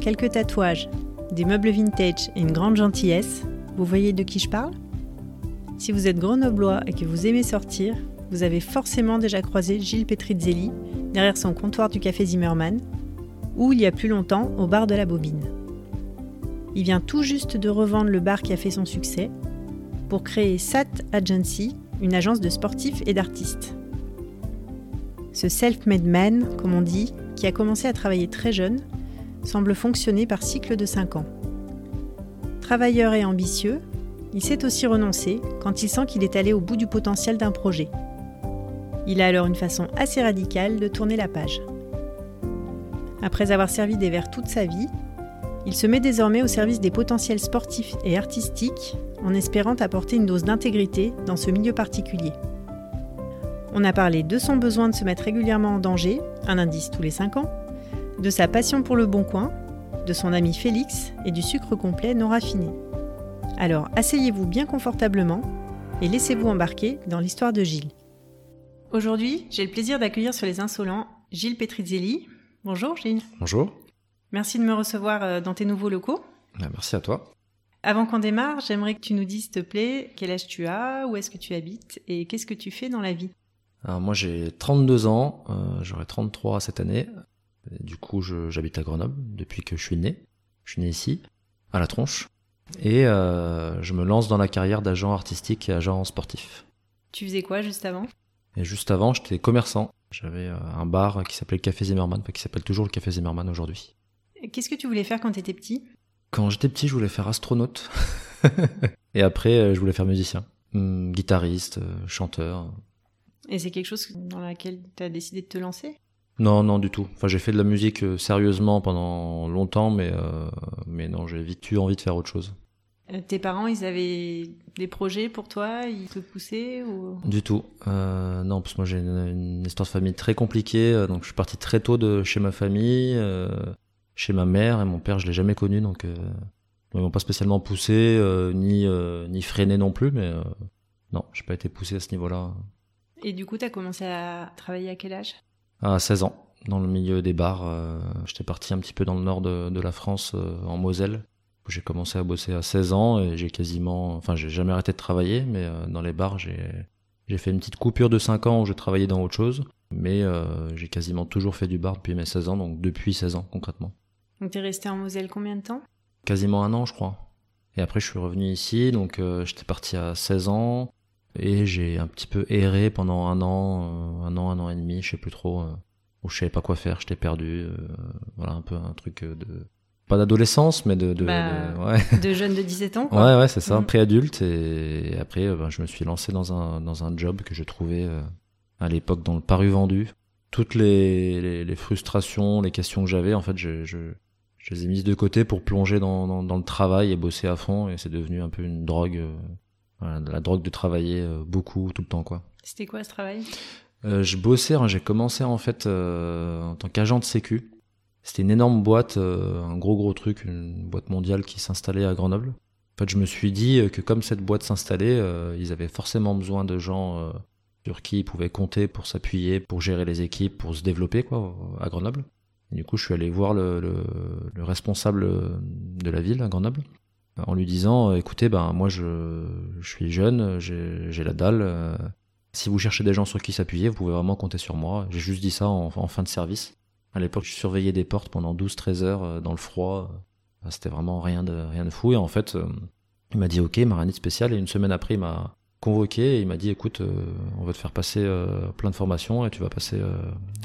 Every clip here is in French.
Quelques tatouages, des meubles vintage et une grande gentillesse, vous voyez de qui je parle? Si vous êtes grenoblois et que vous aimez sortir, vous avez forcément déjà croisé Gilles Petrizzelli derrière son comptoir du café Zimmermann, ou il y a plus longtemps au bar de la Bobine. Il vient tout juste de revendre le bar qui a fait son succès pour créer SAT Agency, une agence de sportifs et d'artistes. Ce self-made man, comme on dit, qui a commencé à travailler très jeune, semble fonctionner par cycle de 5 ans. Travailleur et ambitieux, il sait aussi renoncer quand il sent qu'il est allé au bout du potentiel d'un projet. Il a alors une façon assez radicale de tourner la page. Après avoir servi des verres toute sa vie, il se met désormais au service des potentiels sportifs et artistiques en espérant apporter une dose d'intégrité dans ce milieu particulier. On a parlé de son besoin de se mettre régulièrement en danger, un indice tous les 5 ans, de sa passion pour le bon coin, de son ami Félix et du sucre complet non raffiné. Alors asseyez-vous bien confortablement et laissez-vous embarquer dans l'histoire de Gilles. Aujourd'hui, j'ai le plaisir d'accueillir sur les insolents Gilles Petrizzelli. Bonjour Gilles. Bonjour. Merci de me recevoir euh, dans tes nouveaux locaux. Bah, merci à toi. Avant qu'on démarre, j'aimerais que tu nous dises, s'il te plaît, quel âge tu as, où est-ce que tu habites et qu'est-ce que tu fais dans la vie? Alors moi j'ai 32 ans, euh, j'aurai 33 cette année. Du coup j'habite à Grenoble depuis que je suis né. Je suis né ici, à la tronche. Et euh, je me lance dans la carrière d'agent artistique et agent sportif. Tu faisais quoi juste avant? Et juste avant j'étais commerçant. J'avais euh, un bar qui s'appelait le Café Zimmerman, qui s'appelle toujours le Café Zimmerman aujourd'hui. Qu'est-ce que tu voulais faire quand tu étais petit? Quand j'étais petit je voulais faire astronaute. et après je voulais faire musicien. Hum, guitariste, chanteur, et c'est quelque chose dans laquelle tu as décidé de te lancer? Non, non, du tout. Enfin, j'ai fait de la musique euh, sérieusement pendant longtemps, mais, euh, mais non, j'ai vite eu envie de faire autre chose. Euh, tes parents, ils avaient des projets pour toi? Ils te poussaient ou... Du tout. Non, parce que moi j'ai une, histoire de famille très compliquée. donc je suis parti très tôt de chez ma famille, chez ma mère et mon père, je l'ai jamais connu, donc ils m'ont pas spécialement poussé ni ni freiné non plus, mais non, j'ai pas été poussé à ce niveau-là. Et du coup, tu as commencé à travailler à quel âge? À 16 ans, dans le milieu des bars. Euh, j'étais parti un petit peu dans le nord de, la France, euh, en Moselle. J'ai commencé à bosser à 16 ans et j'ai quasiment, enfin, j'ai jamais arrêté de travailler, mais euh, dans les bars, j'ai, j'ai fait une petite coupure de 5 ans où je travaillais dans autre chose, mais j'ai quasiment toujours fait du bar depuis mes 16 ans, donc depuis 16 ans concrètement. Donc t'es resté en Moselle combien de temps? Quasiment un an, je crois. Et après, je suis revenu ici, donc j'étais parti à 16 ans. Et j'ai un petit peu erré pendant un an, euh, un an, un an et demi, je sais plus trop, euh, où je savais pas quoi faire, j'étais perdu. Euh, voilà, un peu un truc de pas d'adolescence, mais de de, bah, de, ouais. de jeune de 17 ans. Quoi. Ouais, ouais, c'est ça, mm. préadulte. Et, après, ben, je me suis lancé dans un dans un job que j'ai trouvé à l'époque dans le paru vendu. Toutes les, les, les frustrations, les questions que j'avais, en fait, je, je, je les ai mises de côté pour plonger dans, dans, dans le travail et bosser à fond. Et c'est devenu un peu une drogue la drogue de travailler euh, beaucoup, tout le temps, quoi. C'était quoi ce travail? Euh, Je bossais, hein, j'ai commencé en fait euh, en tant qu'agent de sécu. C'était une énorme boîte, un gros gros truc, une boîte mondiale qui s'installait à Grenoble. En fait, je me suis dit que comme cette boîte s'installait, ils avaient forcément besoin de gens sur qui ils pouvaient compter pour s'appuyer, pour gérer les équipes, pour se développer quoi à Grenoble. Et du coup, je suis allé voir le, le responsable de la ville à Grenoble en lui disant écoutez ben moi je, suis jeune j'ai la dalle euh, si vous cherchez des gens sur qui s'appuyer vous pouvez vraiment compter sur moi j'ai juste dit ça en, fin de service à l'époque je surveillais des portes pendant 12-13 heures euh, dans le froid c'était vraiment rien de, rien de fou. Et en fait, il m'a dit ok, Maranite spécial. Et une semaine après, il m'a convoqué et il m'a dit écoute, on va te faire passer plein de formations et tu vas passer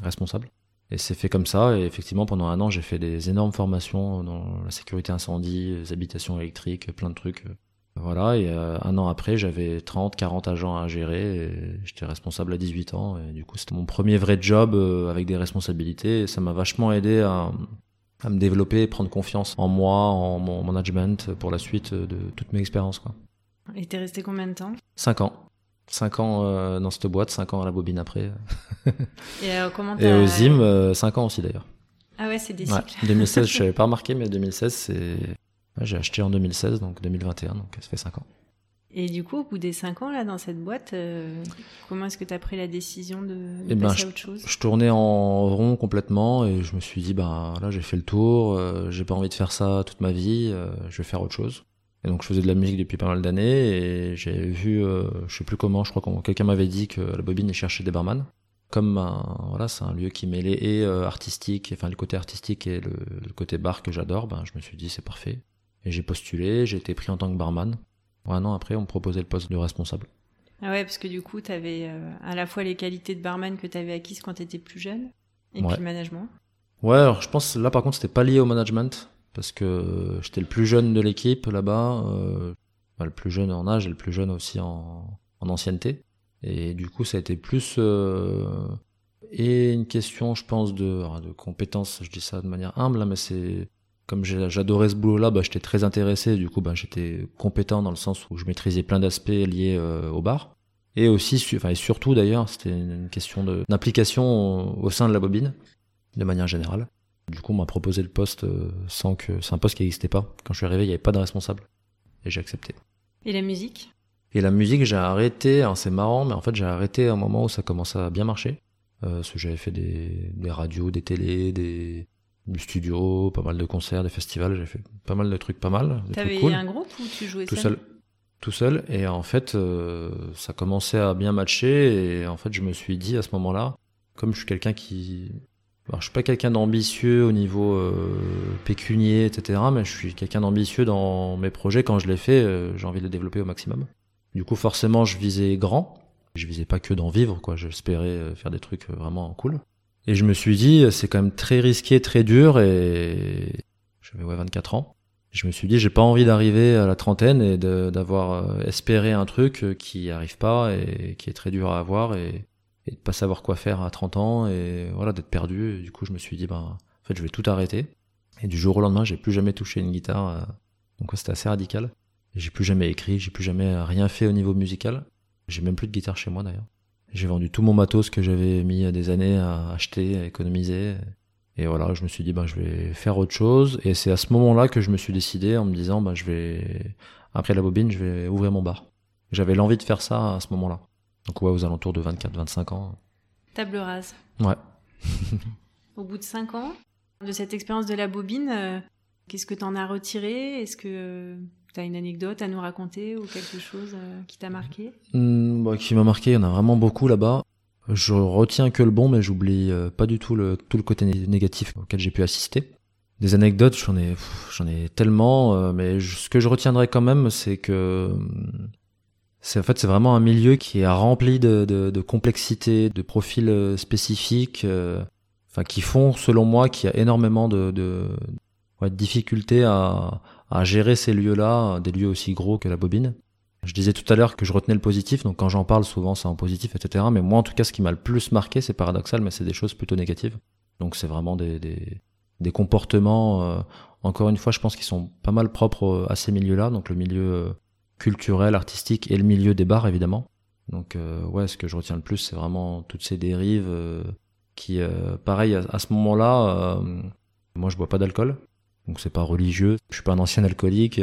responsable. Et c'est fait comme ça. Et effectivement, pendant un an, j'ai fait des énormes formations dans la sécurité incendie, les habitations électriques, plein de trucs. Voilà, et euh, un an après, j'avais 30, 40 agents à gérer, et j'étais responsable à 18 ans, et du coup, c'était mon premier vrai job euh, avec des responsabilités, et ça m'a vachement aidé à, à me développer, prendre confiance en moi, en mon management pour la suite de toutes mes expériences. Quoi. Et t'es resté combien de temps? 5 ans. 5 ans euh, dans cette boîte, 5 ans à la bobine après. et, comment et au ZIM, 5 ans aussi d'ailleurs. Ah ouais, c'est des cycles. 2016, je n'avais pas remarqué, mais 2016, c'est j'ai acheté en 2016, donc 2021, donc ça fait 5 ans. Et du coup, au bout des 5 ans, là, dans cette boîte, euh, comment est-ce que tu as pris la décision de, de eh ben, passer à autre chose? Je tournais en rond complètement et je me suis dit, ben là, j'ai fait le tour, euh, j'ai pas envie de faire ça toute ma vie, euh, je vais faire autre chose. Et donc, je faisais de la musique depuis pas mal d'années et j'ai vu, je sais plus comment, je crois que quelqu'un m'avait dit que la bobine cherchait des barman. Comme voilà, c'est un lieu qui mêlait et artistique, enfin le côté artistique et le, le côté bar que j'adore, ben je me suis dit c'est parfait. Et j'ai postulé, j'ai été pris en tant que barman. Un an après, on me proposait le poste de responsable. Ah ouais, parce que du coup, tu avais euh, à la fois les qualités de barman que tu avais acquises quand tu étais plus jeune, et puis le management. Ouais, alors je pense là par contre, c'était pas lié au management, parce que j'étais le plus jeune de l'équipe là-bas, euh, le plus jeune en âge et le plus jeune aussi en, en ancienneté. Et du coup, ça a été plus euh, et une question, je pense, de, de compétences. Je dis ça de manière humble, mais c'est comme j'adorais ce boulot-là, bah, j'étais très intéressé. Du coup, bah, j'étais compétent dans le sens où je maîtrisais plein d'aspects liés euh, au bar. Et aussi, enfin, et surtout d'ailleurs, c'était une question d'implication au sein de la bobine, de manière générale. Du coup, on m'a proposé le poste euh, sans que c'est un poste qui n'existait pas. Quand je suis arrivé, il n'y avait pas de responsable, et j'ai accepté. Et la musique? Et la musique, j'ai arrêté. c'est marrant, mais en fait, j'ai arrêté à un moment où ça commençait à bien marcher. Euh, parce que j'avais fait des, des radios, des télés, des du studio, pas mal de concerts, des festivals, j'ai fait pas mal de trucs pas mal. T'avais un groupe ou tu jouais tout seul Tout seul, et en fait, euh, ça commençait à bien matcher, et en fait, je me suis dit à ce moment-là, comme je suis quelqu'un qui. Alors, je suis pas quelqu'un d'ambitieux au niveau euh, pécunier, etc., mais je suis quelqu'un d'ambitieux dans mes projets. Quand je les fais, euh, j'ai envie de les développer au maximum. Du coup, forcément, je visais grand. Je visais pas que d'en vivre, quoi. J'espérais faire des trucs vraiment cool. Et je me suis dit, c'est quand même très risqué, très dur, et j'avais ouais, 24 ans. Je me suis dit, j'ai pas envie d'arriver à la trentaine et d'avoir euh, espéré un truc euh, qui arrive pas et qui est très dur à avoir et, et de pas savoir quoi faire à 30 ans et voilà d'être perdu. Du coup, je me suis dit, ben, en fait, je vais tout arrêter. Et du jour au lendemain, j'ai plus jamais touché une guitare. Euh, donc c'était assez radical. J'ai plus jamais écrit, j'ai plus jamais rien fait au niveau musical. J'ai même plus de guitare chez moi d'ailleurs. J'ai vendu tout mon matos que j'avais mis des années à acheter, à économiser. Et voilà, je me suis dit, ben, je vais faire autre chose. Et c'est à ce moment-là que je me suis décidé en me disant, ben, je vais, après la bobine, je vais ouvrir mon bar. J'avais l'envie de faire ça à ce moment-là. Donc ouais, aux alentours de 24-25 ans. Table rase. Ouais. Au bout de 5 ans, de cette expérience de la bobine, euh, qu'est-ce que tu en as retiré? Est-ce que tu as une anecdote à nous raconter ou quelque chose euh, qui t'a marqué? Mmh, bah, Qui m'a marqué, il y en a vraiment beaucoup là-bas. Je retiens que le bon, mais j'oublie euh, pas du tout le, tout le côté négatif auquel j'ai pu assister. Des anecdotes, j'en ai, j'en ai tellement, euh, mais ce que je retiendrai quand même, c'est que c'est en fait c'est vraiment un milieu qui est rempli de, de, de complexité, de profils spécifiques, enfin qui font, selon moi, qu'il y a énormément de, de, ouais, de difficultés à, à gérer ces lieux-là, des lieux aussi gros que la bobine. Je disais tout à l'heure que je retenais le positif, donc quand j'en parle souvent c'est en positif, etc. Mais moi en tout cas ce qui m'a le plus marqué, c'est paradoxal, mais c'est des choses plutôt négatives. Donc c'est vraiment des, des, des comportements, euh, encore une fois je pense qu'ils sont pas mal propres euh, à ces milieux-là, donc le milieu euh, culturel, artistique et le milieu des bars évidemment. Donc ouais, ce que je retiens le plus, c'est vraiment toutes ces dérives qui, pareil, à, ce moment-là, moi je bois pas d'alcool, donc c'est pas religieux. Je suis pas un ancien alcoolique.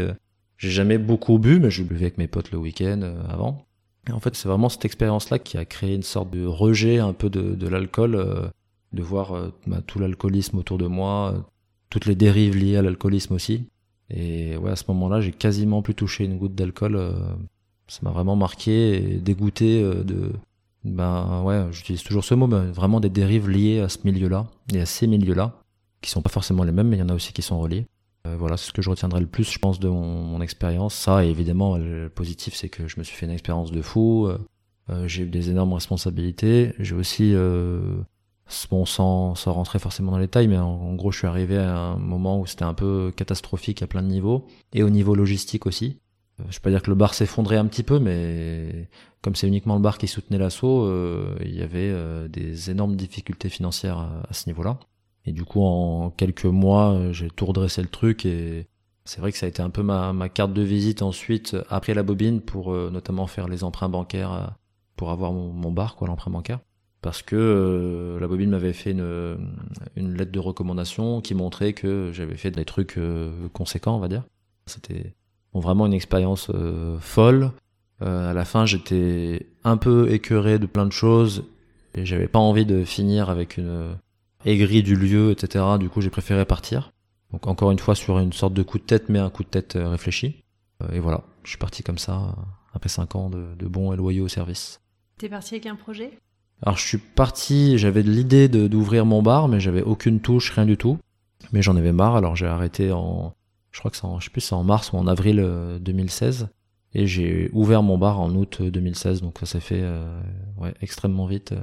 J'ai jamais beaucoup bu, mais je buvais avec mes potes le week-end euh, avant. Et en fait, c'est vraiment cette expérience-là qui a créé une sorte de rejet un peu de, l'alcool, euh, de voir euh, bah, tout l'alcoolisme autour de moi, toutes les dérives liées à l'alcoolisme aussi. Et ouais, à ce moment-là, j'ai quasiment plus touché une goutte d'alcool. ça m'a vraiment marqué et dégoûté de, ben ouais, j'utilise toujours ce mot, mais vraiment des dérives liées à ce milieu-là et à ces milieux-là qui sont pas forcément les mêmes, mais il y en a aussi qui sont reliés. voilà, c'est ce que je retiendrai le plus, je pense, de mon, expérience. Ça, évidemment, le positif, c'est que je me suis fait une expérience de fou. j'ai eu des énormes responsabilités. J'ai aussi bon, sans, sans rentrer forcément dans les détails, mais en, gros, je suis arrivé à un moment où c'était un peu catastrophique à plein de niveaux, et au niveau logistique aussi. Euh, je peux pas dire que le bar s'effondrait un petit peu, mais comme c'est uniquement le bar qui soutenait l'assaut, euh, il y avait euh, des énormes difficultés financières à, ce niveau-là. Et du coup, en quelques mois, j'ai tout redressé le truc et c'est vrai que ça a été un peu ma, carte de visite ensuite après la bobine pour notamment faire les emprunts bancaires pour avoir mon, mon bar, quoi, l'emprunt bancaire parce que euh, la bobine m'avait fait une, une, lettre de recommandation qui montrait que j'avais fait des trucs euh, conséquents, on va dire. C'était vraiment une expérience euh, folle. à la fin, j'étais un peu écœuré de plein de choses et j'avais pas envie de finir avec une aigrie du lieu, etc. Du coup, j'ai préféré partir. Donc encore une fois sur une sorte de coup de tête, mais un coup de tête réfléchi. et voilà, je suis parti comme ça après 5 ans de, de bons et loyaux service. T'es parti avec un projet? Alors je suis parti, j'avais l'idée d'ouvrir mon bar, mais j'avais aucune touche, rien du tout. Mais j'en avais marre, alors j'ai arrêté en, je crois que c'est en, je sais plus, c'est en mars ou en avril 2016. Euh, Et j'ai ouvert mon bar en août 2016, donc ça s'est fait euh, ouais, extrêmement vite. Euh.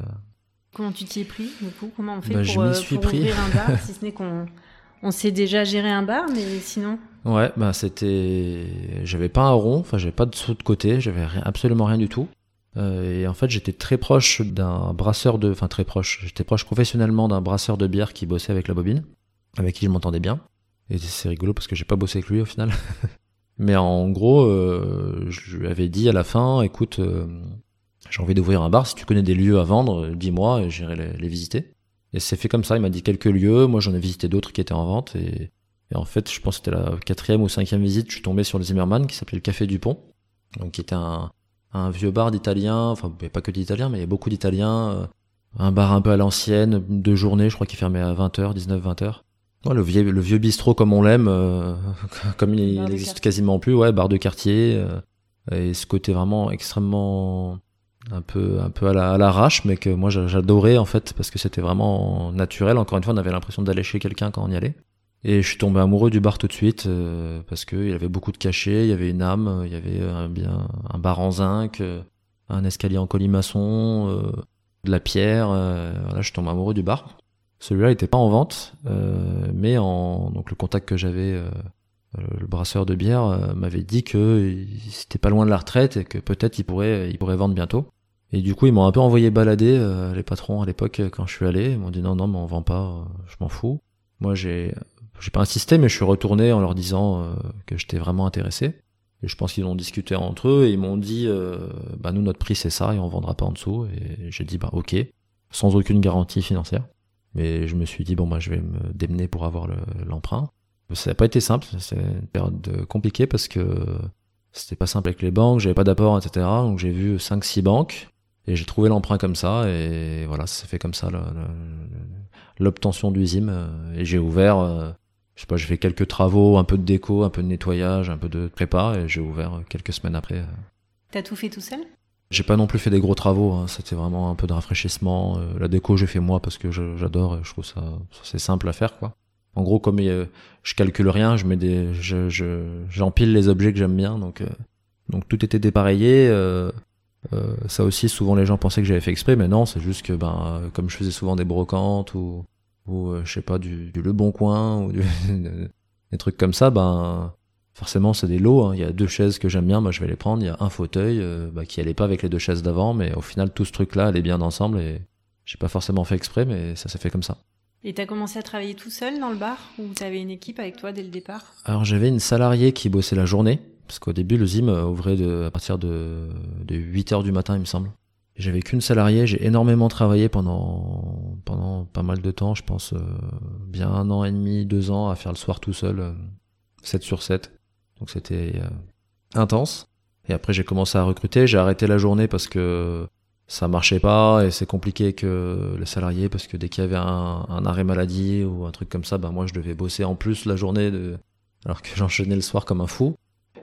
Comment tu t'y es pris du coup? Comment on fait bah, pour, suis pris. ouvrir un bar Si ce n'est qu'on on sait déjà gérer un bar, mais sinon? Ouais, bah c'était, j'avais pas un rond, enfin j'avais pas de sous de côté, j'avais absolument rien du tout. Euh, et en fait, j'étais très proche d'un brasseur de, enfin très proche. J'étais proche professionnellement d'un brasseur de bière qui bossait avec la bobine, avec qui je m'entendais bien. Et c'est rigolo parce que j'ai pas bossé avec lui au final. Mais en gros, euh, je lui avais dit à la fin, écoute, euh, j'ai envie d'ouvrir un bar. Si tu connais des lieux à vendre, dis-moi et j'irai les, visiter. Et c'est fait comme ça. Il m'a dit quelques lieux. Moi, j'en ai visité d'autres qui étaient en vente. Et, en fait, je pense que c'était la quatrième ou cinquième visite. Je suis tombé sur le Zimmerman qui s'appelait le Café du Pont, donc qui était un, un vieux bar d'Italiens, enfin pas que d'Italiens, mais il y a beaucoup d'Italiens, euh, un bar un peu à l'ancienne, de journée, je crois qu'il fermait à 20h, 19-20h. le, vieux, le vieux bistrot comme on l'aime, euh, comme il n'existe quasiment plus, ouais, bar de quartier, euh, et ce côté vraiment extrêmement un peu un peu à l'arrache mais que moi j'adorais en fait parce que c'était vraiment naturel. Encore une fois on avait l'impression d'aller chez quelqu'un quand on y allait et je suis tombé amoureux du bar tout de suite euh, parce qu'il avait beaucoup de cachets, il y avait une âme, il y avait un, bien, un bar en zinc, euh, un escalier en colimaçon, euh, de la pierre. voilà, je tombé amoureux du bar. Celui-là n'était pas en vente, mais en donc le contact que j'avais, le brasseur de bière m'avait dit que c'était pas loin de la retraite et que peut-être il pourrait, il pourrait vendre bientôt. Et du coup, ils m'ont un peu envoyé balader les patrons à l'époque quand je suis allé. Ils m'ont dit non, non, mais on vend pas, je m'en fous. Moi, j'ai j'ai pas insisté, mais je suis retourné en leur disant euh, que j'étais vraiment intéressé. Et je pense qu'ils ont discuté entre eux et ils m'ont dit, euh, bah nous notre prix c'est ça et on vendra pas en dessous. Et j'ai dit bah ok, sans aucune garantie financière. Mais je me suis dit bon bah je vais me démener pour avoir l'emprunt. ça n'a pas été simple, c'est une période compliquée parce que c'était pas simple avec les banques, j'avais pas d'apport, etc. Donc j'ai vu 5-6 banques et j'ai trouvé l'emprunt comme ça et voilà, ça s'est fait comme ça l'obtention du et j'ai ouvert je sais pas, j'ai fait quelques travaux, un peu de déco, un peu de nettoyage, un peu de prépa, et j'ai ouvert quelques semaines après. T'as tout fait tout seul? J'ai pas non plus fait des gros travaux, hein. c'était vraiment un peu de rafraîchissement. Euh, la déco, j'ai fait moi parce que j'adore et je trouve ça, c'est simple à faire, quoi. En gros, comme je calcule rien, je mets des, je, j'empile les objets que j'aime bien, donc, euh, donc tout était dépareillé. Euh, ça aussi, souvent les gens pensaient que j'avais fait exprès, mais non, c'est juste que ben, comme je faisais souvent des brocantes ou ou euh, je sais pas du, du Le Bon Coin ou du, des trucs comme ça, ben forcément c'est des lots. Hein. Il y a deux chaises que j'aime bien, moi je vais les prendre. Il y a un fauteuil euh, bah, qui allait pas avec les deux chaises d'avant, mais au final tout ce truc-là allait bien ensemble et j'ai pas forcément fait exprès, mais ça s'est fait comme ça. Et t'as commencé à travailler tout seul dans le bar ou t'avais une équipe avec toi dès le départ? Alors j'avais une salariée qui bossait la journée, parce qu'au début le ZIM ouvrait de, à partir de, de 8 heures du matin il me semble. J'avais qu'une salariée, j'ai énormément travaillé pendant pendant pas mal de temps, je pense euh, bien un an et demi, deux ans à faire le soir tout seul, 7 euh, sur 7. Donc c'était euh, intense. Et après j'ai commencé à recruter, j'ai arrêté la journée parce que ça marchait pas et c'est compliqué que les salariés parce que dès qu'il y avait un, un, arrêt maladie ou un truc comme ça, bah moi je devais bosser en plus la journée de... alors que j'enchaînais le soir comme un fou.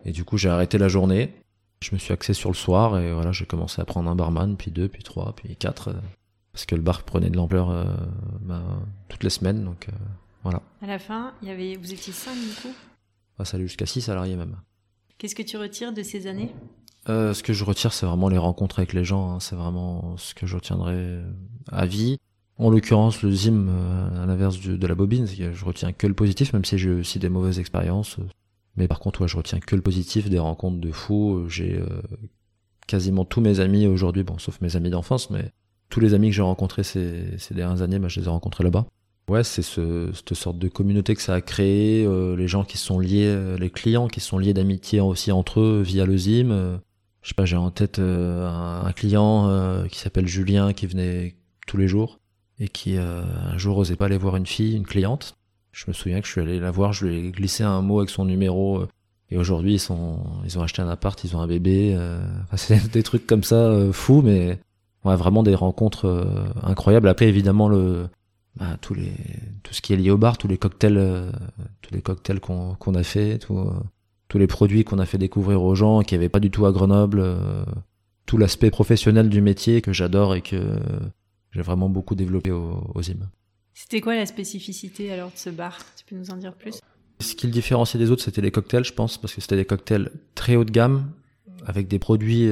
Et du coup j'ai arrêté la journée je me suis axé sur le soir et voilà, j'ai commencé à prendre un barman, puis deux, puis trois, puis quatre, euh, parce que le bar prenait de l'ampleur euh, bah, toutes les semaines, donc euh, voilà. À la fin, il y avait, vous étiez cinq du coup? Ça allait jusqu'à 6 salariés même. Qu'est-ce que tu retires de ces années? Euh, Ce que je retire, c'est vraiment les rencontres avec les gens. Hein. C'est vraiment ce que je retiendrai à vie. En l'occurrence, le Zim, à l'inverse de la bobine, que je retiens que le positif, même si j'ai aussi des mauvaises expériences. Mais par contre, ouais, je retiens que le positif, des rencontres de fous. J'ai euh, quasiment tous mes amis aujourd'hui, bon, sauf mes amis d'enfance, mais tous les amis que j'ai rencontrés ces, dernières années, bah, je les ai rencontrés là-bas. Ouais, c'est ce, cette sorte de communauté que ça a créé, euh, les gens qui sont liés, euh, les clients qui sont liés d'amitié aussi entre eux via le Zim. Je sais pas, j'ai en tête un, client qui s'appelle Julien qui venait tous les jours et qui un jour osait pas aller voir une fille, une cliente. Je me souviens que je suis allé la voir, je lui ai glissé un mot avec son numéro et aujourd'hui ils sont, ils ont acheté un appart, ils ont un bébé. Enfin, c'est des trucs comme ça fous, mais ouais, vraiment des rencontres incroyables. Après évidemment le bah, tous les tout ce qui est lié au bar, tous les cocktails, euh, tous les cocktails qu'on qu'on a fait, euh, tous les produits qu'on a fait découvrir aux gens qui n'avaient pas du tout à Grenoble, euh, tout l'aspect professionnel du métier que j'adore et que j'ai vraiment beaucoup développé au, au ZIM. C'était quoi la spécificité alors de ce bar? Tu peux nous en dire plus? Ce qui le différenciait des autres, c'était les cocktails, je pense, parce que c'était des cocktails très haut de gamme, avec des produits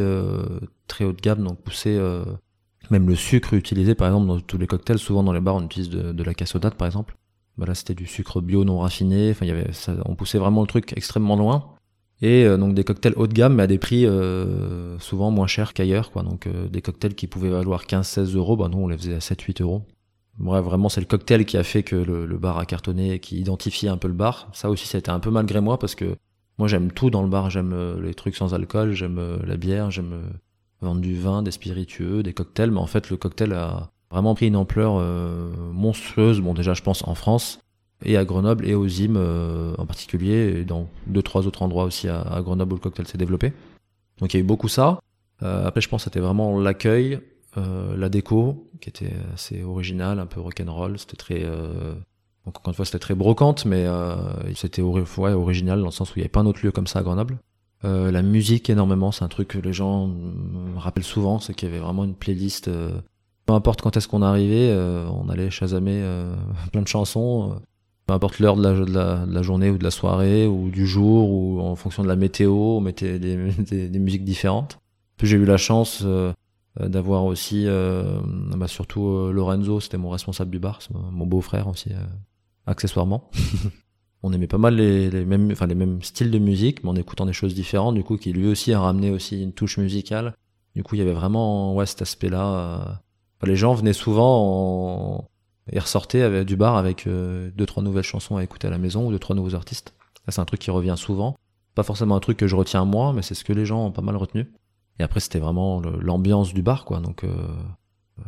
très haut de gamme, donc poussés même le sucre utilisé, par exemple, dans tous les cocktails, souvent dans les bars, on utilise de, la cassonade, par exemple. Voilà, c'était du sucre bio non raffiné. Enfin, y avait, on poussait vraiment le truc extrêmement loin. Et euh, donc des cocktails haut de gamme, mais à des prix euh, souvent moins chers qu'ailleurs. Donc euh, des cocktails qui pouvaient valoir 15-16 euros, bah nous on les faisait à 7-8 euros. Bref, vraiment c'est le cocktail qui a fait que le, le, bar a cartonné, qui identifiait un peu le bar. Ça aussi, ça a été un peu malgré moi parce que moi j'aime tout dans le bar. J'aime les trucs sans alcool, j'aime la bière, j'aime vendre du vin, des spiritueux, des cocktails, mais en fait le cocktail a vraiment pris une ampleur euh, monstrueuse, bon déjà je pense en France, et à Grenoble et aux IM euh, en particulier, et dans deux trois autres endroits aussi à, Grenoble où le cocktail s'est développé. Donc il y a eu beaucoup ça. Euh, après je pense que c'était vraiment l'accueil, la déco, qui était assez originale, un peu rock'n'roll, c'était très... Donc encore une fois, c'était très brocante, mais c'était ouais, original dans le sens où il n'y avait pas un autre lieu comme ça à Grenoble. Euh, la musique énormément, c'est un truc que les gens me rappellent souvent, c'est qu'il y avait vraiment une playlist. Euh, peu importe quand est-ce qu'on arrivait, euh, on allait chasamer plein de chansons. peu importe l'heure de la, journée ou de la soirée ou du jour ou en fonction de la météo, on mettait des, des, musiques différentes. Puis j'ai eu la chance d'avoir aussi, bah surtout Lorenzo, c'était mon responsable du bar, mon beau-frère aussi, accessoirement. on aimait pas mal les, mêmes, enfin les mêmes styles de musique, mais en écoutant des choses différentes, du coup, qui lui aussi a ramené aussi une touche musicale. Du coup, il y avait vraiment ouais, cet aspect-là. Euh, les gens venaient souvent en... et ressortaient avec, du bar avec euh, deux, trois nouvelles chansons à écouter à la maison ou deux, trois nouveaux artistes. c'est un truc qui revient souvent. Pas forcément un truc que je retiens moi, mais c'est ce que les gens ont pas mal retenu. Et après, c'était vraiment l'ambiance du bar, quoi. Donc, euh,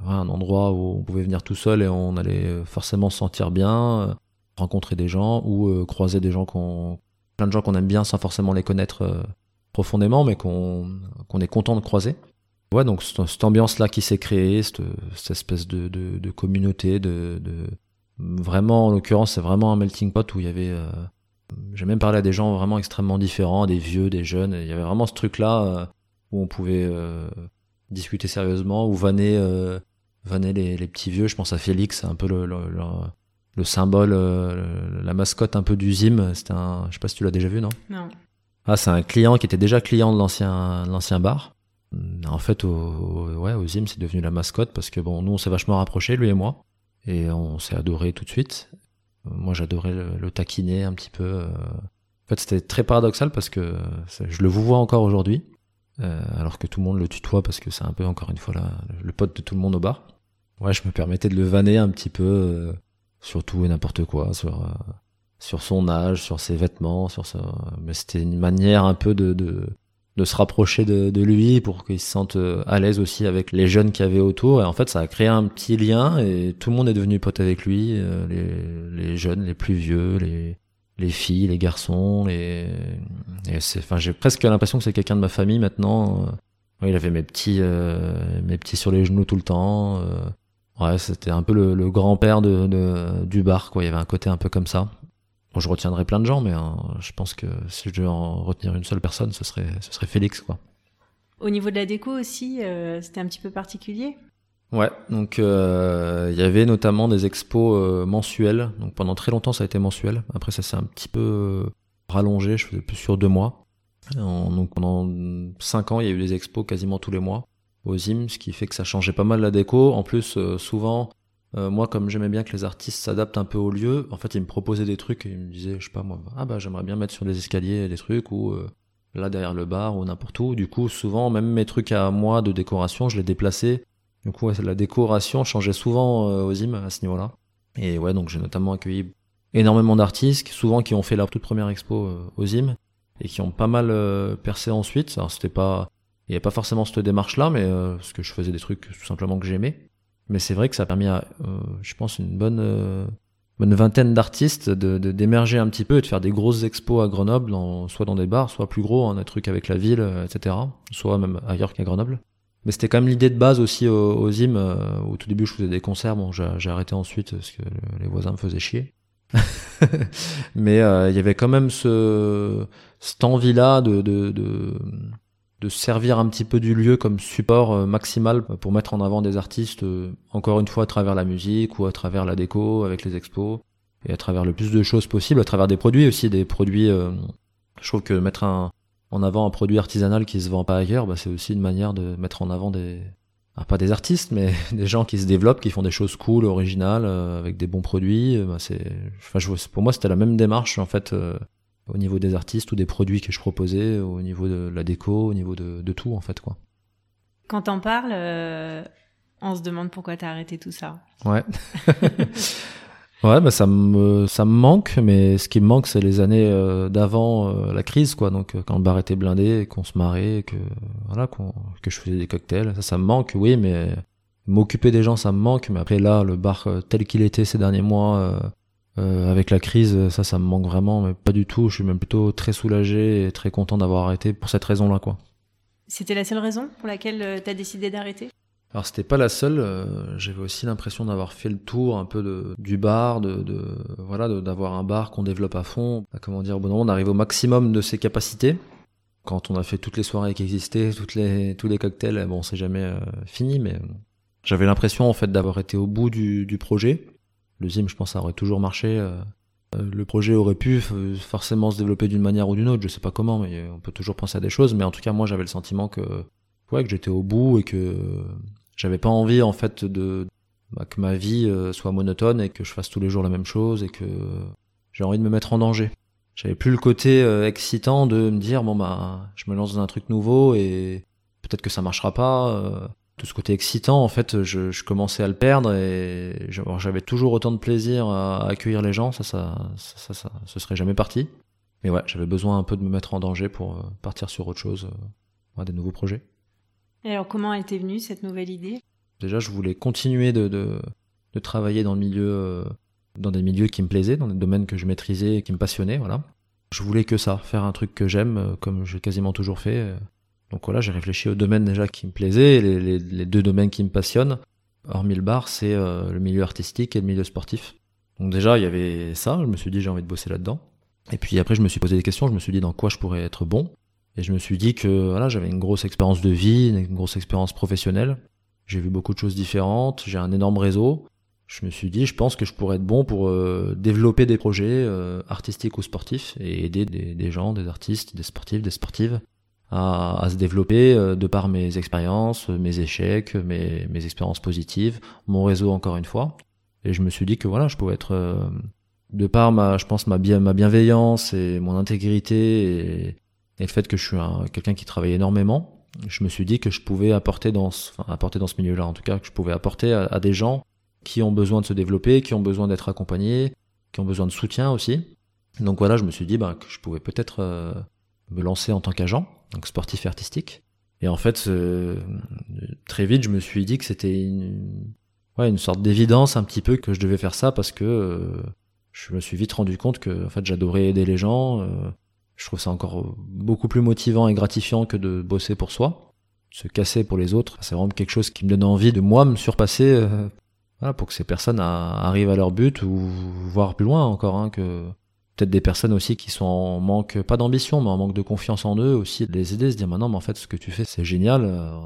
un endroit où on pouvait venir tout seul et on allait forcément se sentir bien rencontrer des gens ou euh, croiser des gens qu'on plein de gens qu'on aime bien sans forcément les connaître euh, profondément mais qu'on qu'on est content de croiser ouais donc cette, ambiance là qui s'est créée cette, espèce de, communauté de, vraiment en l'occurrence c'est vraiment un melting pot où il y avait euh, j'ai même parlé à des gens vraiment extrêmement différents des vieux des jeunes il y avait vraiment ce truc là où on pouvait discuter sérieusement ou vanner vanner les, les, petits vieux je pense à Félix un peu le, le le symbole, euh, la mascotte un peu du Zim. C'était un, je sais pas si tu l'as déjà vu, non? Non. Ah, c'est un client qui était déjà client de l'ancien, l'ancien bar. En fait, au, ouais, au Zim, c'est devenu la mascotte parce que bon, nous, on s'est vachement rapprochés, lui et moi, et on s'est adoré tout de suite. Moi, j'adorais le, taquiner un petit peu. Euh. En fait, c'était très paradoxal parce que je le vous vois encore aujourd'hui, euh, alors que tout le monde le tutoie parce que c'est un peu encore une fois là, le pote de tout le monde au bar. Ouais, je me permettais de le vanner un petit peu sur tout et n'importe quoi, sur euh, sur son âge, sur ses vêtements, sur ça. Mais c'était une manière un peu de de, de se rapprocher de, de lui pour qu'il se sente euh, à l'aise aussi avec les jeunes qu'il y avait autour. Et en fait, ça a créé un petit lien et tout le monde est devenu pote avec lui. Euh, les, les jeunes, les plus vieux, les les filles, les garçons, les enfin j'ai presque l'impression que c'est quelqu'un de ma famille maintenant. il avait mes petits mes petits sur les genoux tout le temps. Ouais, c'était un peu le, grand-père de, du bar, quoi. Il y avait un côté un peu comme ça. Bon, je retiendrai plein de gens, mais hein, je pense que si je devais en retenir une seule personne, ce serait, ce serait Félix, quoi. Au niveau de la déco aussi, euh, c'était un petit peu particulier? Ouais, donc euh, il y avait notamment des expos euh, mensuels. Donc pendant très longtemps, ça a été mensuel. Après, ça s'est un petit peu rallongé, je faisais plus sur deux mois. donc pendant cinq ans, il y a eu des expos quasiment tous les mois aux IM, ce qui fait que ça changeait pas mal la déco. En plus, euh, souvent, euh, moi, comme j'aimais bien que les artistes s'adaptent un peu au lieu, en fait, ils me proposaient des trucs et ils me disaient, je sais pas moi, ah bah j'aimerais bien mettre sur les escaliers des trucs ou euh, là derrière le bar ou n'importe où. Du coup, souvent, même mes trucs à moi de décoration, je les déplaçais. Du coup, la décoration changeait souvent aux IM à ce niveau-là. Et ouais, donc j'ai notamment accueilli énormément d'artistes, souvent qui ont fait leur toute première expo aux IM et qui ont pas mal percé ensuite. Alors c'était pas il n'y avait pas forcément cette démarche-là, mais euh, parce que je faisais des trucs tout simplement que j'aimais. Mais c'est vrai que ça a permis à, euh, je pense, une bonne, euh, bonne vingtaine d'artistes de, d'émerger un petit peu et de faire des grosses expos à Grenoble, soit dans des bars, soit plus gros, hein, des trucs avec la ville, etc. Soit même ailleurs qu'à Grenoble. Mais c'était quand même l'idée de base aussi aux, aux IM. au tout début, je faisais des concerts. Bon, j'ai, arrêté ensuite parce que les voisins me faisaient chier. Mais il y avait quand même ce, cette envie-là de, de, de de servir un petit peu du lieu comme support euh, maximal pour mettre en avant des artistes, euh, encore une fois à travers la musique ou à travers la déco avec les expos, et à travers le plus de choses possibles, à travers des produits aussi, des produits... Euh, je trouve que mettre un, en avant un produit artisanal qui se vend pas ailleurs, bah, c'est aussi une manière de mettre en avant des... Pas des artistes, mais des gens qui se développent, qui font des choses cool, originales, avec des bons produits. Bah, c'est, enfin, je, pour moi, c'était la même démarche en fait au niveau des artistes ou des produits que je proposais, au niveau de la déco, au niveau de, tout en fait quoi. Quand t'en parles, euh, on se demande pourquoi t'as arrêté tout ça. Ouais. ouais, bah ça me ça me manque, mais ce qui me manque c'est les années euh, d'avant euh, la crise quoi. Donc quand le bar était blindé, qu'on se marrait, que voilà, que je faisais des cocktails, ça ça me manque, oui, mais m'occuper des gens ça me manque. Mais après là, le bar tel qu'il était ces derniers mois euh, avec la crise, ça, ça me manque vraiment, mais pas du tout. Je suis même plutôt très soulagé et très content d'avoir arrêté pour cette raison-là, quoi. C'était la seule raison pour laquelle euh, tu as décidé d'arrêter? Alors c'était pas la seule. Euh, j'avais aussi l'impression d'avoir fait le tour un peu du bar, de, voilà, d'avoir un bar qu'on développe à fond. Bah, comment dire, bon, on arrive au maximum de ses capacités. Quand on a fait toutes les soirées qui existaient, tous les cocktails, bon, c'est jamais fini, mais j'avais l'impression en fait d'avoir été au bout du, projet. Le Zim, je pense, ça aurait toujours marché. Euh, euh, le projet aurait pu forcément se développer d'une manière ou d'une autre, je sais pas comment, mais on peut toujours penser à des choses. Mais en tout cas, moi, j'avais le sentiment que, ouais, que j'étais au bout et que j'avais pas envie, en fait, de bah, que ma vie euh, soit monotone et que je fasse tous les jours la même chose et que j'ai envie de me mettre en danger. J'avais plus le côté excitant de me dire bon bah je me lance dans un truc nouveau et peut-être que ça marchera pas tout ce côté excitant, en fait, je, je commençais à le perdre et j'avais toujours autant de plaisir à, accueillir les gens, ça, ça, ça, ça, ce serait jamais parti. Mais ouais, j'avais besoin un peu de me mettre en danger pour euh, partir sur autre chose, euh, des nouveaux projets. Et alors, comment t'est venue cette nouvelle idée? Déjà, je voulais continuer de, de, travailler dans le milieu, euh, dans des milieux qui me plaisaient, dans des domaines que je maîtrisais et qui me passionnaient, voilà. Je voulais que ça, faire un truc que j'aime, euh, comme j'ai quasiment toujours fait donc voilà, j'ai réfléchi aux domaines déjà qui me plaisaient, les, les, deux domaines qui me passionnent. Hormis le bar, c'est euh, le milieu artistique et le milieu sportif. Donc déjà, il y avait ça, je me suis dit j'ai envie de bosser là-dedans. Et puis après, je me suis posé des questions, je me suis dit dans quoi je pourrais être bon. Et je me suis dit que voilà, j'avais une grosse expérience de vie, une grosse expérience professionnelle. J'ai vu beaucoup de choses différentes, j'ai un énorme réseau. Je me suis dit, je pense que je pourrais être bon pour euh, développer des projets euh, artistiques ou sportifs et aider des, gens, des artistes, des sportifs, des sportives à, se développer euh, de par mes expériences, mes échecs, mes, mes expériences positives, mon réseau encore une fois. Et je me suis dit que voilà, je pouvais être de par ma, je pense ma, bien, ma bienveillance et mon intégrité et, le fait que je suis quelqu'un qui travaille énormément, je me suis dit que je pouvais apporter dans ce, enfin, apporter dans ce milieu-là, en tout cas, que je pouvais apporter à, des gens qui ont besoin de se développer, qui ont besoin d'être accompagnés, qui ont besoin de soutien aussi. Donc voilà, je me suis dit bah, que je pouvais peut-être euh, me lancer en tant qu'agent donc sportif et artistique. Et en fait, très vite, je me suis dit que c'était une, ouais, une sorte d'évidence un petit peu que je devais faire ça parce que euh, je me suis vite rendu compte que en fait, j'adorais aider les gens. Euh, je trouve ça encore beaucoup plus motivant et gratifiant que de bosser pour soi. Se casser pour les autres, c'est vraiment quelque chose qui me donne envie de moi me surpasser euh, pour que ces personnes arrivent à leur but ou voir plus loin encore hein, que peut-être des personnes aussi qui sont en manque, pas d'ambition, mais en manque de confiance en eux aussi, les aider, se dire, maintenant, mais en fait, ce que tu fais, c'est génial, euh,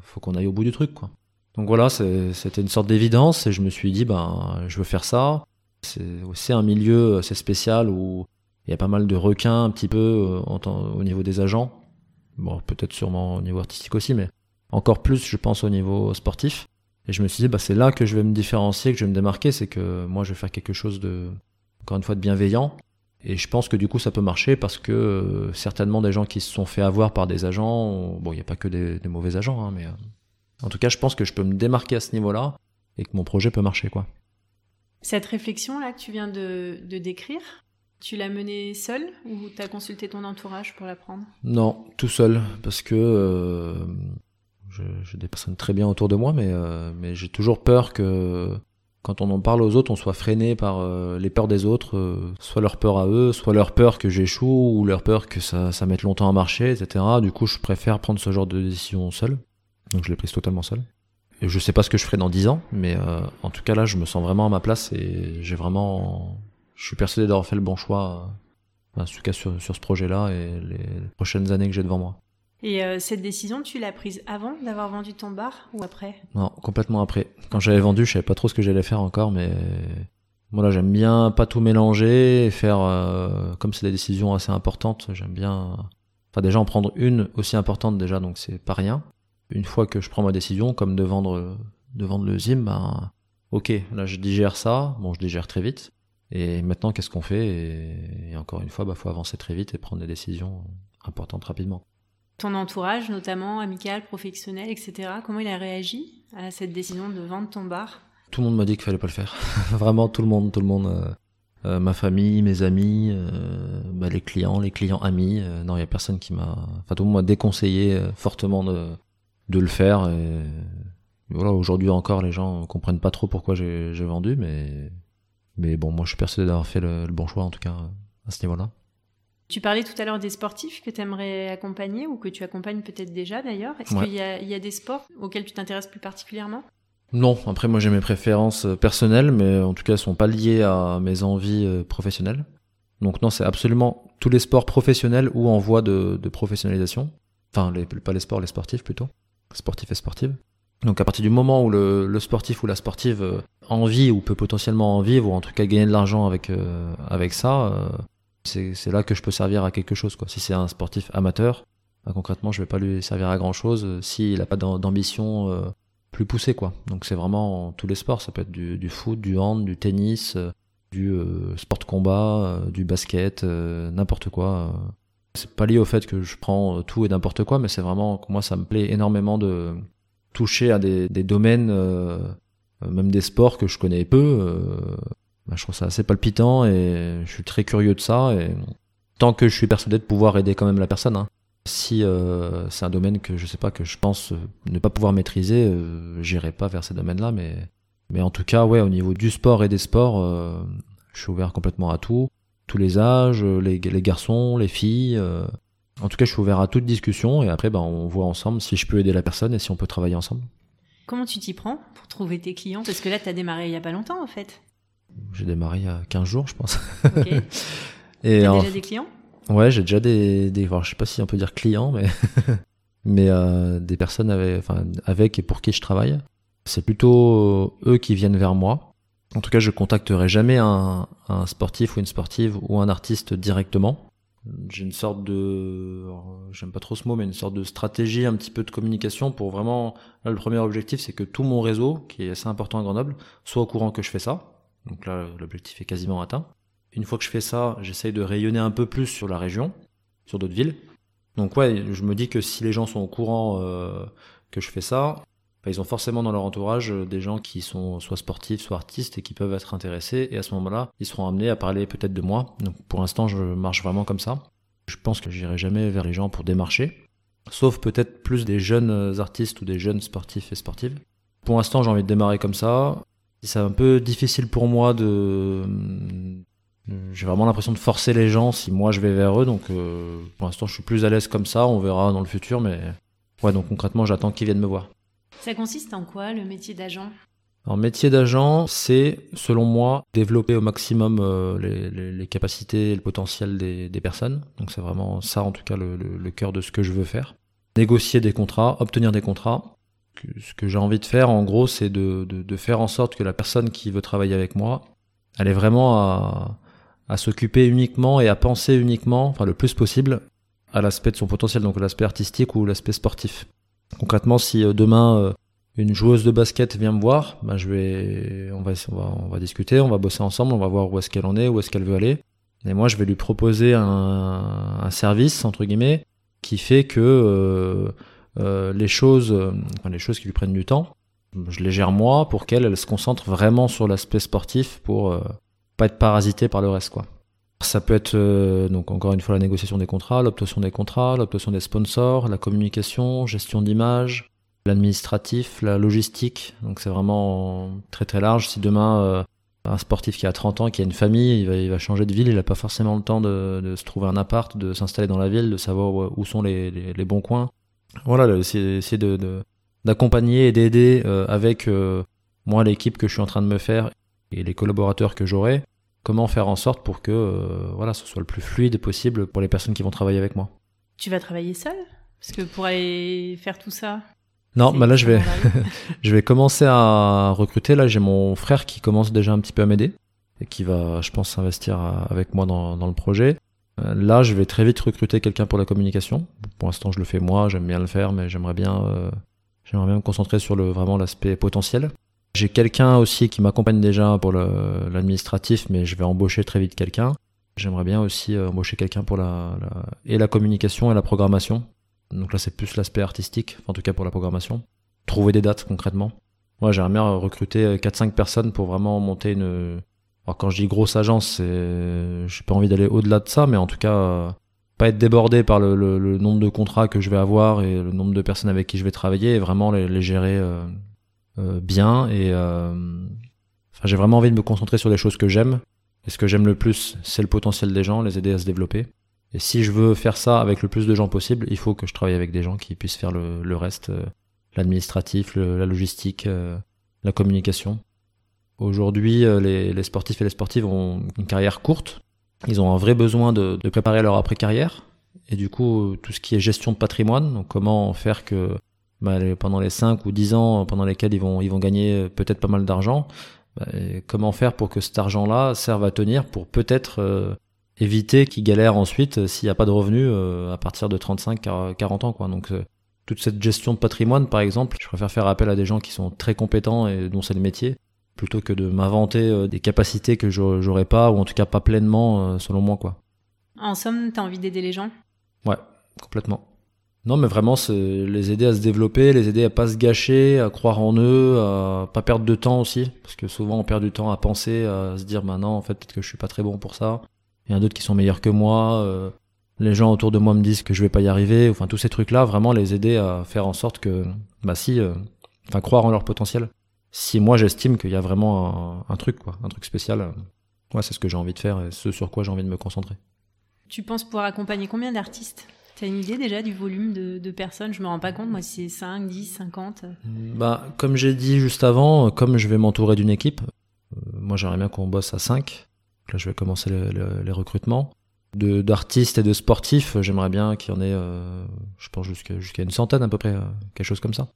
faut qu'on aille au bout du truc, quoi. Donc voilà, c'était une sorte d'évidence et je me suis dit, ben, je veux faire ça. C'est aussi un milieu assez spécial où Il y a pas mal de requins un petit peu euh, au niveau des agents. Bon, peut-être sûrement au niveau artistique aussi, mais encore plus, je pense, au niveau sportif. Et je me suis dit, bah, c'est là que je vais me différencier, que je vais me démarquer, c'est que moi, je vais faire quelque chose de, encore une fois, de bienveillant. Et je pense que du coup, ça peut marcher parce que euh, certainement des gens qui se sont fait avoir par des agents, bon, il n'y a pas que des, mauvais agents, hein, mais euh, en tout cas, je pense que je peux me démarquer à ce niveau-là et que mon projet peut marcher, quoi. Cette réflexion-là que tu viens de, décrire, tu l'as menée seule ou tu as consulté ton entourage pour la prendre Non, tout seul, parce que euh, j'ai des personnes très bien autour de moi, mais, euh, mais j'ai toujours peur que quand on en parle aux autres, on soit freiné par euh, les peurs des autres, soit leur peur à eux, soit leur peur que j'échoue, ou leur peur que ça, mette longtemps à marcher, etc. Du coup, je préfère prendre ce genre de décision seul. Donc je l'ai prise totalement seul. Et je sais pas ce que je ferai dans 10 ans, mais euh, en tout cas là, je me sens vraiment à ma place et j'ai vraiment, je suis persuadé d'avoir fait le bon choix, euh, en tout cas sur, sur ce projet-là et les prochaines années que j'ai devant moi. Et euh, cette décision, tu l'as prise avant d'avoir vendu ton bar ou après? Non, complètement après. Quand j'avais vendu, je savais pas trop ce que j'allais faire encore, mais voilà, j'aime bien pas tout mélanger et faire comme c'est des décisions assez importantes. J'aime bien, enfin déjà en prendre une aussi importante déjà, donc c'est pas rien une fois que je prends ma décision, comme de vendre, de vendre le Zim, ben, ok, là je digère ça, bon je digère très vite, et maintenant qu'est-ce qu'on fait et, encore une fois, bah faut avancer très vite et prendre des décisions importantes rapidement. Ton entourage, notamment amical, professionnel, etc., comment il a réagi à cette décision de vendre ton bar? Tout le monde m'a dit qu'il fallait pas le faire. Vraiment tout le monde, tout le monde. Euh, euh, ma famille, mes amis, euh, bah, les clients, les clients amis. non, il y a personne qui m'a. Enfin, tout le monde m'a déconseillé fortement de, de le faire. Et voilà, aujourd'hui encore, les gens comprennent pas trop pourquoi j'ai vendu, mais mais bon, moi, je suis persuadé d'avoir fait le, bon choix en tout cas à ce niveau-là. Tu parlais tout à l'heure des sportifs que tu aimerais accompagner ou que tu accompagnes peut-être déjà d'ailleurs. Est-ce qu'il y, y, a des sports auxquels tu t'intéresses plus particulièrement? Non, après moi j'ai mes préférences euh, personnelles, mais en tout cas elles sont pas liées à mes envies euh, professionnelles. Donc non, c'est absolument tous les sports professionnels ou en voie de, de professionnalisation. Enfin, les, pas les sports, les sportifs plutôt sportif et sportive. Donc à partir du moment où le, sportif ou la sportive euh, en vit ou peut potentiellement en vivre ou en tout cas gagner de l'argent avec euh, avec ça, euh, c'est là que je peux servir à quelque chose quoi. Si c'est un sportif amateur, bah, concrètement je vais pas lui servir à grand chose s'il a pas d'ambition plus poussée quoi. Donc c'est vraiment tous les sports, ça peut être du, foot, du hand, du tennis, du sport de combat, du basket, n'importe quoi. C'est pas lié au fait que je prends tout et n'importe quoi, mais c'est vraiment moi ça me plaît énormément de toucher à des, domaines, euh, euh, même des sports que je connais peu. Bah, je trouve ça assez palpitant et je suis très curieux de ça. Et tant que je suis persuadé de pouvoir aider quand même la personne. Hein. Si c'est un domaine que je sais pas que je pense ne pas pouvoir maîtriser, j'irai pas vers ces domaines-là. Mais mais en tout cas, ouais, au niveau du sport et des sports, je suis ouvert complètement à tout tous les âges, les garçons, les filles. En tout cas, je suis ouvert à toute discussion et après, ben, on voit ensemble si je peux aider la personne et si on peut travailler ensemble. Comment tu t'y prends pour trouver tes clients? Parce que là, tu as démarré il y a pas longtemps, en fait. J'ai démarré il y a 15 jours, je pense. Ok. et as déjà des clients? Ouais, j'ai déjà des, des je sais pas si on peut dire clients, mais mais euh, des personnes avec, enfin, avec et pour qui je travaille. C'est plutôt eux qui viennent vers moi. En tout cas, je contacterai jamais un, sportif ou une sportive ou un artiste directement. J'ai une sorte de, j'aime pas trop ce mot, mais une sorte de stratégie, un petit peu de communication pour vraiment. Là, le premier objectif, c'est que tout mon réseau, qui est assez important à Grenoble, soit au courant que je fais ça. Donc là, l'objectif est quasiment atteint. Une fois que je fais ça, j'essaye de rayonner un peu plus sur la région, sur d'autres villes. Donc ouais, je me dis que si les gens sont au courant euh, que je fais ça, ils ont forcément dans leur entourage euh, des gens qui sont soit sportifs, soit artistes et qui peuvent être intéressés. Et à ce moment-là, ils seront amenés à parler peut-être de moi. Donc pour l'instant, je marche vraiment comme ça. Je pense que j'irai jamais vers les gens pour démarcher. Sauf peut-être plus des jeunes euh, artistes ou des jeunes sportifs et sportives. Pour l'instant, j'ai envie de démarrer comme ça. C'est un peu difficile pour moi de... Euh, j'ai vraiment l'impression de forcer les gens si moi je vais vers eux. Donc pour l'instant, je suis plus à l'aise comme ça. On verra dans le futur. Mais ouais, donc concrètement, j'attends qu'ils viennent me voir. Ça consiste en quoi le métier d'agent? Alors, métier d'agent, c'est, selon moi, développer au maximum euh, les, capacités et le potentiel des, personnes. Donc, c'est vraiment ça, en tout cas, le, cœur de ce que je veux faire. Négocier des contrats, obtenir des contrats. Ce que j'ai envie de faire, en gros, c'est de, faire en sorte que la personne qui veut travailler avec moi, elle est vraiment à s'occuper uniquement et à penser uniquement, enfin le plus possible, à l'aspect de son potentiel, donc l'aspect artistique ou l'aspect sportif. Concrètement, si euh, demain euh, une joueuse de basket vient me voir, bah, je vais, on va, on va, discuter, on va bosser ensemble, on va voir où est-ce qu'elle en est, où est-ce qu'elle veut aller. Et moi, je vais lui proposer un, service entre guillemets qui fait que euh, les choses, les choses qui lui prennent du temps, je les gère moi pour qu'elle elle se concentre vraiment sur l'aspect sportif pour pas être parasité par le reste quoi. Ça peut être euh, donc encore une fois la négociation des contrats, l'obtention des contrats, l'obtention des sponsors, la communication, gestion d'image, l'administratif, la logistique. Donc c'est vraiment très très large. Si demain euh, un sportif qui a 30 ans, qui a une famille, il va, changer de ville, il n'a pas forcément le temps de, se trouver un appart, de s'installer dans la ville, de savoir où, sont les, bons coins. Voilà, essayer, essayer d'accompagner et d'aider euh, avec moi l'équipe que je suis en train de me faire et les collaborateurs que j'aurai, comment faire en sorte pour que euh, voilà, ce soit le plus fluide possible pour les personnes qui vont travailler avec moi. Tu vas travailler seul Parce que pour aller faire tout ça Non, bah là je vais, je vais commencer à recruter. Là j'ai mon frère qui commence déjà un petit peu à m'aider et qui va, je pense, s'investir avec moi dans, dans le projet. Là, je vais très vite recruter quelqu'un pour la communication. Pour l'instant, je le fais moi, j'aime bien le faire, mais j'aimerais bien euh, J'aimerais bien me concentrer sur le, vraiment l'aspect potentiel. J'ai quelqu'un aussi qui m'accompagne déjà pour l'administratif, mais je vais embaucher très vite quelqu'un. J'aimerais bien aussi euh, embaucher quelqu'un pour la, et la communication et la programmation. Donc là, c'est plus l'aspect artistique, en tout cas pour la programmation. Trouver des dates concrètement. Moi, j'aimerais bien recruter 4-5 personnes pour vraiment monter une. Alors quand je dis grosse agence, c'est, j'ai pas envie d'aller au-delà de ça, mais en tout cas, pas être débordé par le, nombre de contrats que je vais avoir et le nombre de personnes avec qui je vais travailler et vraiment les, gérer euh, euh, bien et euh, enfin j'ai vraiment envie de me concentrer sur les choses que j'aime. Et ce que j'aime le plus c'est le potentiel des gens les aider à se développer. Et si je veux faire ça avec le plus de gens possible il faut que je travaille avec des gens qui puissent faire le, le reste euh, l'administratif la logistique euh, la communication. Aujourd'hui les, les sportifs et les sportives ont une carrière courte. Ils ont un vrai besoin de, de préparer leur après-carrière. Et du coup, tout ce qui est gestion de patrimoine, donc comment faire que bah, pendant les 5 ou 10 ans pendant lesquels ils vont, ils vont gagner peut-être pas mal d'argent, bah, comment faire pour que cet argent-là serve à tenir pour peut-être euh, éviter qu'ils galèrent ensuite euh, s'il n'y a pas de revenus euh, à partir de 35, 40 ans. Quoi. Donc toute cette gestion de patrimoine, par exemple, je préfère faire appel à des gens qui sont très compétents et dont c'est le métier, plutôt que de m'inventer euh, des capacités que j'aurais pas ou en tout cas pas pleinement euh, selon moi quoi. En somme, t'as envie d'aider les gens? Ouais, complètement. Non, mais vraiment, les aider à se développer, les aider à pas se gâcher, à croire en eux, à pas perdre de temps aussi, parce que souvent on perd du temps à penser, à se dire, bah non, en fait, peut-être que je suis pas très bon pour ça. Il y en a d'autres qui sont meilleurs que moi. Euh, les gens autour de moi me disent que je vais pas y arriver. Enfin, tous ces trucs-là, vraiment les aider à faire en sorte que, bah si, enfin, croire en leur potentiel si moi j'estime qu'il y a vraiment un, truc, quoi, un truc spécial, ouais, c'est ce que j'ai envie de faire et ce sur quoi j'ai envie de me concentrer. Tu penses pouvoir accompagner combien d'artistes? T'as une idée déjà du volume de, de, personnes? Je me rends pas compte, moi, si c'est 5, 10, 50 Bah, comme j'ai dit juste avant, comme je vais m'entourer d'une équipe, euh, moi j'aimerais bien qu'on bosse à 5. Là, je vais commencer le, le, les recrutements. D'artistes et de sportifs, j'aimerais bien qu'il y en ait, euh, je pense, jusqu'à jusqu'à une centaine à peu près, euh, quelque chose comme ça.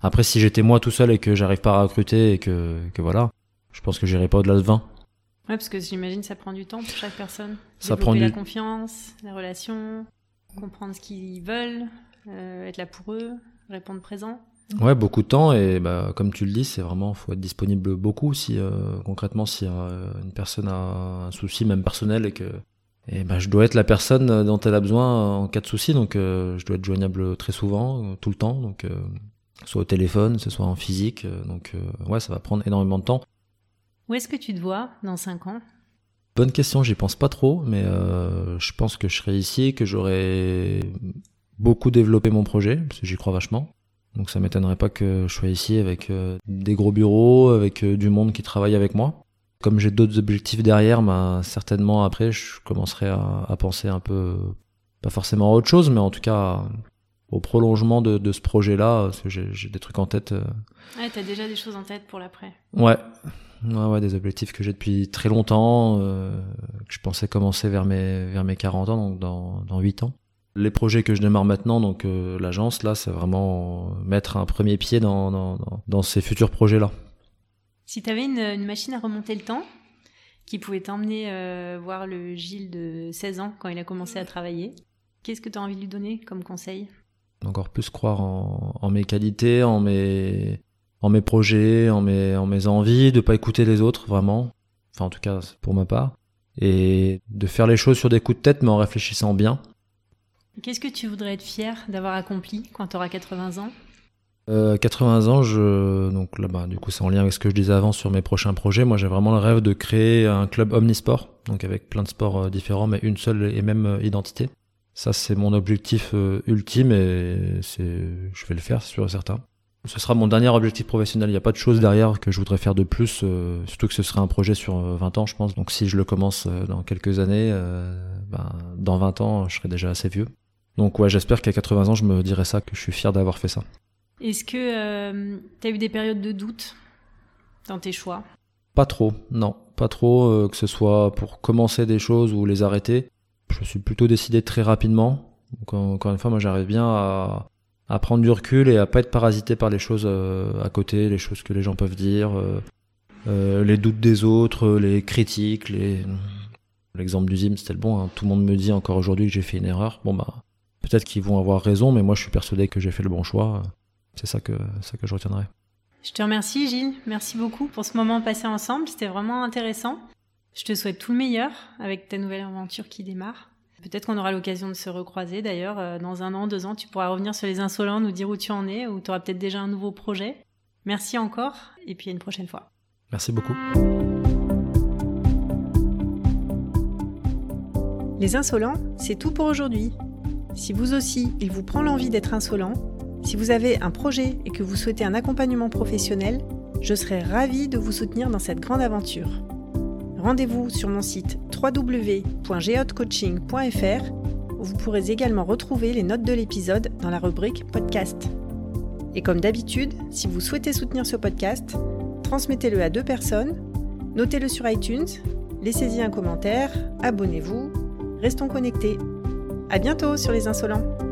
Après, si j'étais moi tout seul et que j'arrive pas à recruter et que, que voilà, je pense que j'irai pas au-delà de 20. Ouais, parce que j'imagine ça prend du temps pour chaque personne. Ça prend du... la confiance, la relation, comprendre ce qu'ils veulent, euh, être là pour eux, répondre présent. Ouais, beaucoup de temps et bah, comme tu le dis, c'est vraiment faut être disponible beaucoup si euh, concrètement si euh, une personne a un souci même personnel et que et bah, je dois être la personne dont elle a besoin en cas de souci donc euh, je dois être joignable très souvent, tout le temps donc soit au téléphone, ce soit en physique. Donc ouais, ça va prendre énormément de temps. Où est-ce que tu te vois dans 5 ans? Bonne question, j'y pense pas trop, mais euh, je pense que je serai ici, que j'aurai beaucoup développé mon projet, parce que j'y crois vachement. Donc ça m'étonnerait pas que je sois ici avec euh, des gros bureaux, avec euh, du monde qui travaille avec moi. Comme j'ai d'autres objectifs derrière, bah, certainement après je commencerai à, à, penser un peu, pas forcément à autre chose, mais en tout cas au prolongement de, de ce projet-là, parce que j'ai des trucs en tête. Ouais, t'as déjà des choses en tête pour l'après. Ouais. Ouais, ouais, des objectifs que j'ai depuis très longtemps, euh, que je pensais commencer vers mes, vers mes 40 ans, donc dans, dans 8 ans. Les projets que je démarre maintenant, donc euh, l'agence, là, c'est vraiment mettre un premier pied dans, dans, dans, ces futurs projets-là. Si t'avais une, une machine à remonter le temps, qui pouvait t'emmener euh, voir le Gilles de 16 ans quand il a commencé à travailler. Qu'est-ce que tu as envie de lui donner comme conseil? Encore plus croire en, mes qualités, en mes, en mes projets, en mes, en mes envies, de pas écouter les autres vraiment. Enfin, en tout cas, pour ma part. Et de faire les choses sur des coups de tête, mais en réfléchissant bien. Qu'est-ce que tu voudrais être fier d'avoir accompli quand tu auras 80 ans? 80 euh, ans, je... donc là, bas du coup, c'est en lien avec ce que je disais avant sur mes prochains projets. Moi, j'ai vraiment le rêve de créer un club omnisport, donc avec plein de sports euh, différents, mais une seule et même euh, identité. Ça, c'est mon objectif ultime et c'est, je vais le faire, c'est sûr et certain. Ce sera mon dernier objectif professionnel. Il n'y a pas de chose derrière que je voudrais faire de plus, surtout que ce serait un projet sur 20 ans, je pense. Donc, si je le commence dans quelques années, ben, dans 20 ans, je serai déjà assez vieux. Donc, ouais, j'espère qu'à 80 ans, je me dirai ça, que je suis fier d'avoir fait ça. Est-ce que euh, tu as eu des périodes de doute dans tes choix? Pas trop, non. Pas trop, euh, que ce soit pour commencer des choses ou les arrêter. Je suis plutôt décidé très rapidement. encore une fois, moi j'arrive bien à, à, prendre du recul et à pas être parasité par les choses euh, à côté, les choses que les gens peuvent dire, les doutes des autres, les critiques, les... L'exemple du Zim, c'était le bon. Hein. Tout le monde me dit encore aujourd'hui que j'ai fait une erreur. Bon bah, peut-être qu'ils vont avoir raison, mais moi je suis persuadé que j'ai fait le bon choix. C'est ça que, ça que je retiendrai. Je te remercie Gilles, merci beaucoup pour ce moment passé ensemble, c'était vraiment intéressant. Je te souhaite tout le meilleur avec ta nouvelle aventure qui démarre. Peut-être qu'on aura l'occasion de se recroiser d'ailleurs. Euh, dans un an, deux ans, tu pourras revenir sur les insolents, nous dire où tu en es, ou tu auras peut-être déjà un nouveau projet. Merci encore, et puis à une prochaine fois. Merci beaucoup. Les insolents, c'est tout pour aujourd'hui. Si vous aussi, il vous prend l'envie d'être insolent, si vous avez un projet et que vous souhaitez un accompagnement professionnel, je serai ravie de vous soutenir dans cette grande aventure. Rendez-vous sur mon site www.geotcoaching.fr vous pourrez également retrouver les notes de l'épisode dans la rubrique podcast. Et comme d'habitude, si vous souhaitez soutenir ce podcast, transmettez-le à deux personnes, notez-le sur iTunes, laissez-y un commentaire, abonnez-vous, restons connectés. À bientôt sur les insolents.